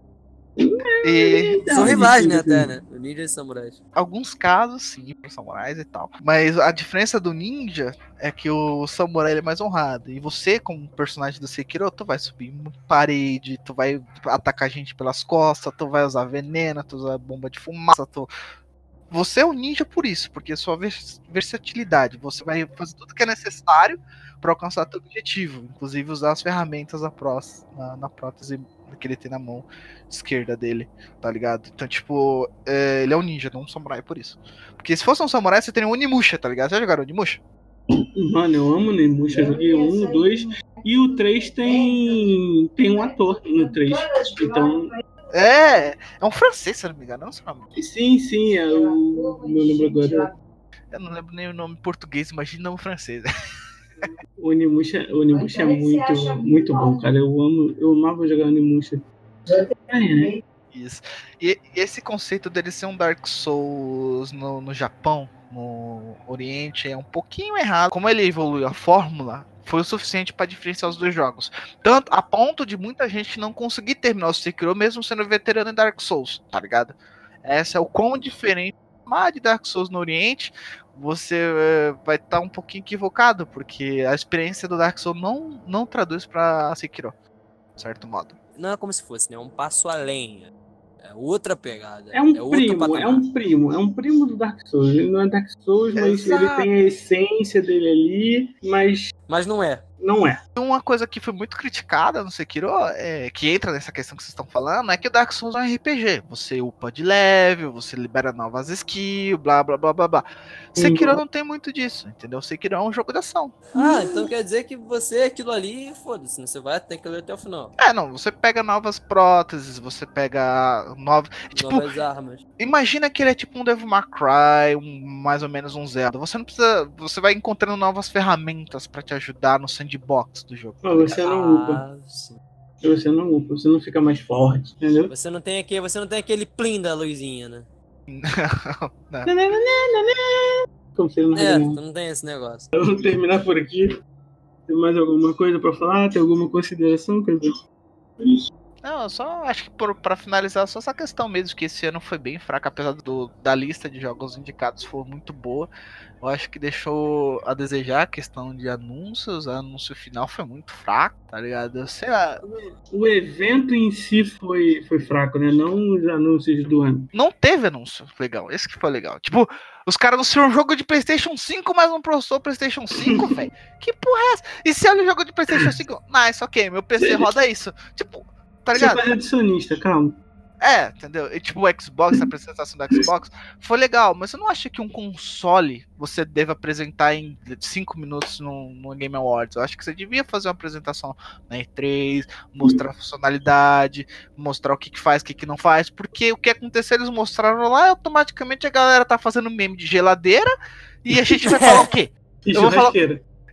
C: E
D: São rivais, né, até, né? O ninja e samurais.
C: alguns casos, sim, para samurais e tal. Mas a diferença do ninja é que o samurai ele é mais honrado. E você, como personagem do Sekiro, tu vai subir parede, tu vai atacar gente pelas costas, tu vai usar veneno, tu usar bomba de fumaça, tu. Você é um ninja por isso, porque sua vers- versatilidade. Você vai fazer tudo que é necessário para alcançar teu objetivo, inclusive usar as ferramentas na, prós, prótese que ele tem na mão esquerda dele, tá ligado? Então, tipo, é, ele é um ninja, não um samurai por isso. Porque se fosse um samurai, você teria um Onimusha, tá ligado? Já jogaram Onimusha?
B: Mano, eu amo Nemusha. Joguei o um, o dois. E o 3 tem. tem um ator no 3. Então.
C: É, é um francês, se eu não me engano, não sei o nome.
B: Sim, sim, é o. Não lembro agora.
C: Eu não lembro nem o nome em português, imagina o nome francês.
B: O Onimusha, o Onimusha é muito, muito bom, cara. Eu amo. Eu amava jogar Onimusha. É, né?
C: Isso. E e esse conceito dele ser um Dark Souls no, no Japão, no Oriente, é um pouquinho errado. Como ele evoluiu a fórmula, foi o suficiente para diferenciar os dois jogos. Tanto a ponto de muita gente não conseguir terminar o Sekiro, mesmo sendo veterano em Dark Souls, tá ligado? Essa é o quão diferente de Dark Souls no Oriente, você eh, vai estar um pouquinho equivocado, porque a experiência do Dark Souls não, não traduz para Sekiro, de certo modo.
D: não é como se fosse, né? É um passo além. É outra pegada.
B: É um
D: outro
B: primo, é um primo, é um primo do Dark Souls. Ele não é Dark Souls, mas
C: Exato.
B: ele tem a essência dele ali, mas
D: Mas não é.
B: Não é.
C: Uma coisa que foi muito criticada no Sekiro, é, que entra nessa questão que vocês estão falando, é que o Dark Souls é um RPG. Você upa de level, você libera novas skills, blá blá blá blá blá. Sekiro não tem muito disso, entendeu? Sekiro é um jogo de ação.
D: Ah, então quer dizer que você é aquilo ali, foda-se, né? Você vai ter que ler até o final.
C: É, não, você pega novas próteses, você pega novas. Tipo,
D: Novas armas.
C: imagina que ele é tipo um Devil May Cry, um, mais ou menos um Zelda. Você não precisa. Você vai encontrando novas ferramentas pra te ajudar no sandbox do jogo.
B: Você não upa.
D: Ah.
B: Você não upa, você não fica mais forte, entendeu?
D: Você não tem aquele, você não tem aquele plim da luzinha, né?
C: Não.
B: Como se não
D: É,
B: não.
D: tu não tem esse negócio.
B: Vamos terminar por aqui. Tem mais alguma coisa pra falar? Tem alguma consideração? Quer dizer, isso.
C: Não, eu só acho que por, pra finalizar, só essa questão mesmo, que esse ano foi bem fraco, apesar do, da lista de jogos indicados for muito boa. Eu acho que deixou a desejar a questão de anúncios, o anúncio final foi muito fraco, tá ligado? Sei lá,
B: O evento em si foi, foi fraco, né? Não os anúncios do ano.
C: não teve anúncio legal, esse que foi legal. Tipo, os caras anunciaram um jogo de Playstation 5, mas não processou o Playstation 5, velho. Que porra é essa? E se olha o jogo de Playstation 5, nice, ok, meu PC roda isso. Tipo, tá
B: Você
C: ligado?
B: faz adicionista, calma.
C: É, entendeu? E, tipo, o Xbox, a apresentação do Xbox foi legal, mas você não acha que um console você deve apresentar em 5 minutos no, no Game Awards? Eu acho que você devia fazer uma apresentação na E3, mostrar a funcionalidade, mostrar o que, que faz, o que, que não faz, porque o que aconteceu, eles mostraram lá e automaticamente a galera tá fazendo meme de geladeira e a gente vai falar o quê? Eu vou falar-.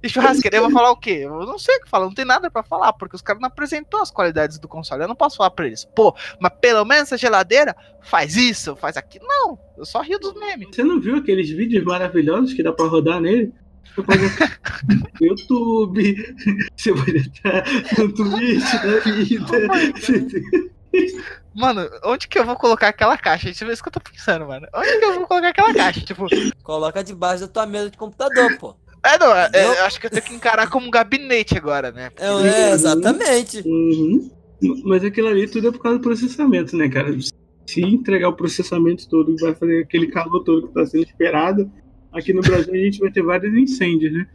C: E churrasqueira, eu vou falar o quê? Eu não sei o que falar, não tem nada pra falar, porque os caras não apresentou as qualidades do console. Eu não posso falar pra eles, pô, mas pelo menos a geladeira faz isso, faz aquilo. Não, eu só rio dos memes.
B: Você não viu aqueles vídeos maravilhosos que dá pra rodar nele? YouTube, você pode entrar no Twitch da vida.
C: Mano, onde que eu vou colocar aquela caixa? Deixa eu ver isso que eu tô pensando, mano. Onde que eu vou colocar aquela caixa? Tipo,
D: Coloca debaixo da tua mesa de computador, pô.
C: É, não, é, é, acho que eu tenho que encarar como um gabinete agora, né?
D: É, é, exatamente.
B: Uhum. Mas aquilo ali tudo é por causa do processamento, né, cara? Se entregar o processamento todo e vai fazer aquele calor todo que tá sendo esperado, aqui no Brasil a gente vai ter vários incêndios, né?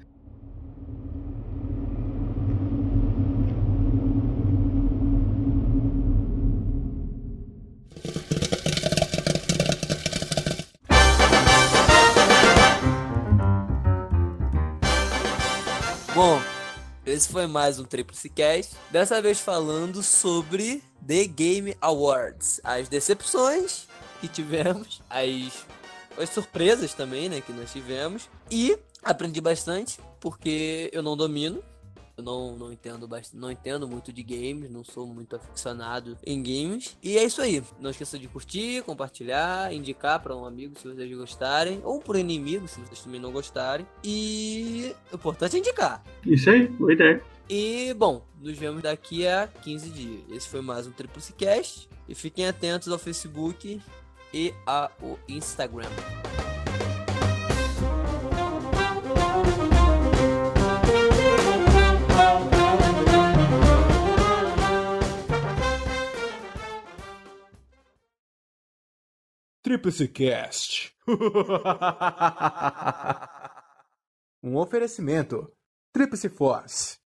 D: Esse foi mais um Tríplice Cast. Dessa vez falando sobre The Game Awards. As decepções que tivemos, as, as surpresas também, né, que nós tivemos. E aprendi bastante, porque eu não domino. Eu não, não, entendo bast... não entendo muito de games, não sou muito aficionado em games. E é isso aí. Não esqueça de curtir, compartilhar, indicar para um amigo se vocês gostarem, ou por inimigo se vocês também não gostarem. E o importante é indicar.
B: Isso aí, boa ideia.
D: E, bom, nos vemos daqui a 15 dias. Esse foi mais um Triplice Cast. E fiquem atentos ao Facebook e ao Instagram.
E: Tríplice Cast. um oferecimento. Tríplice Force.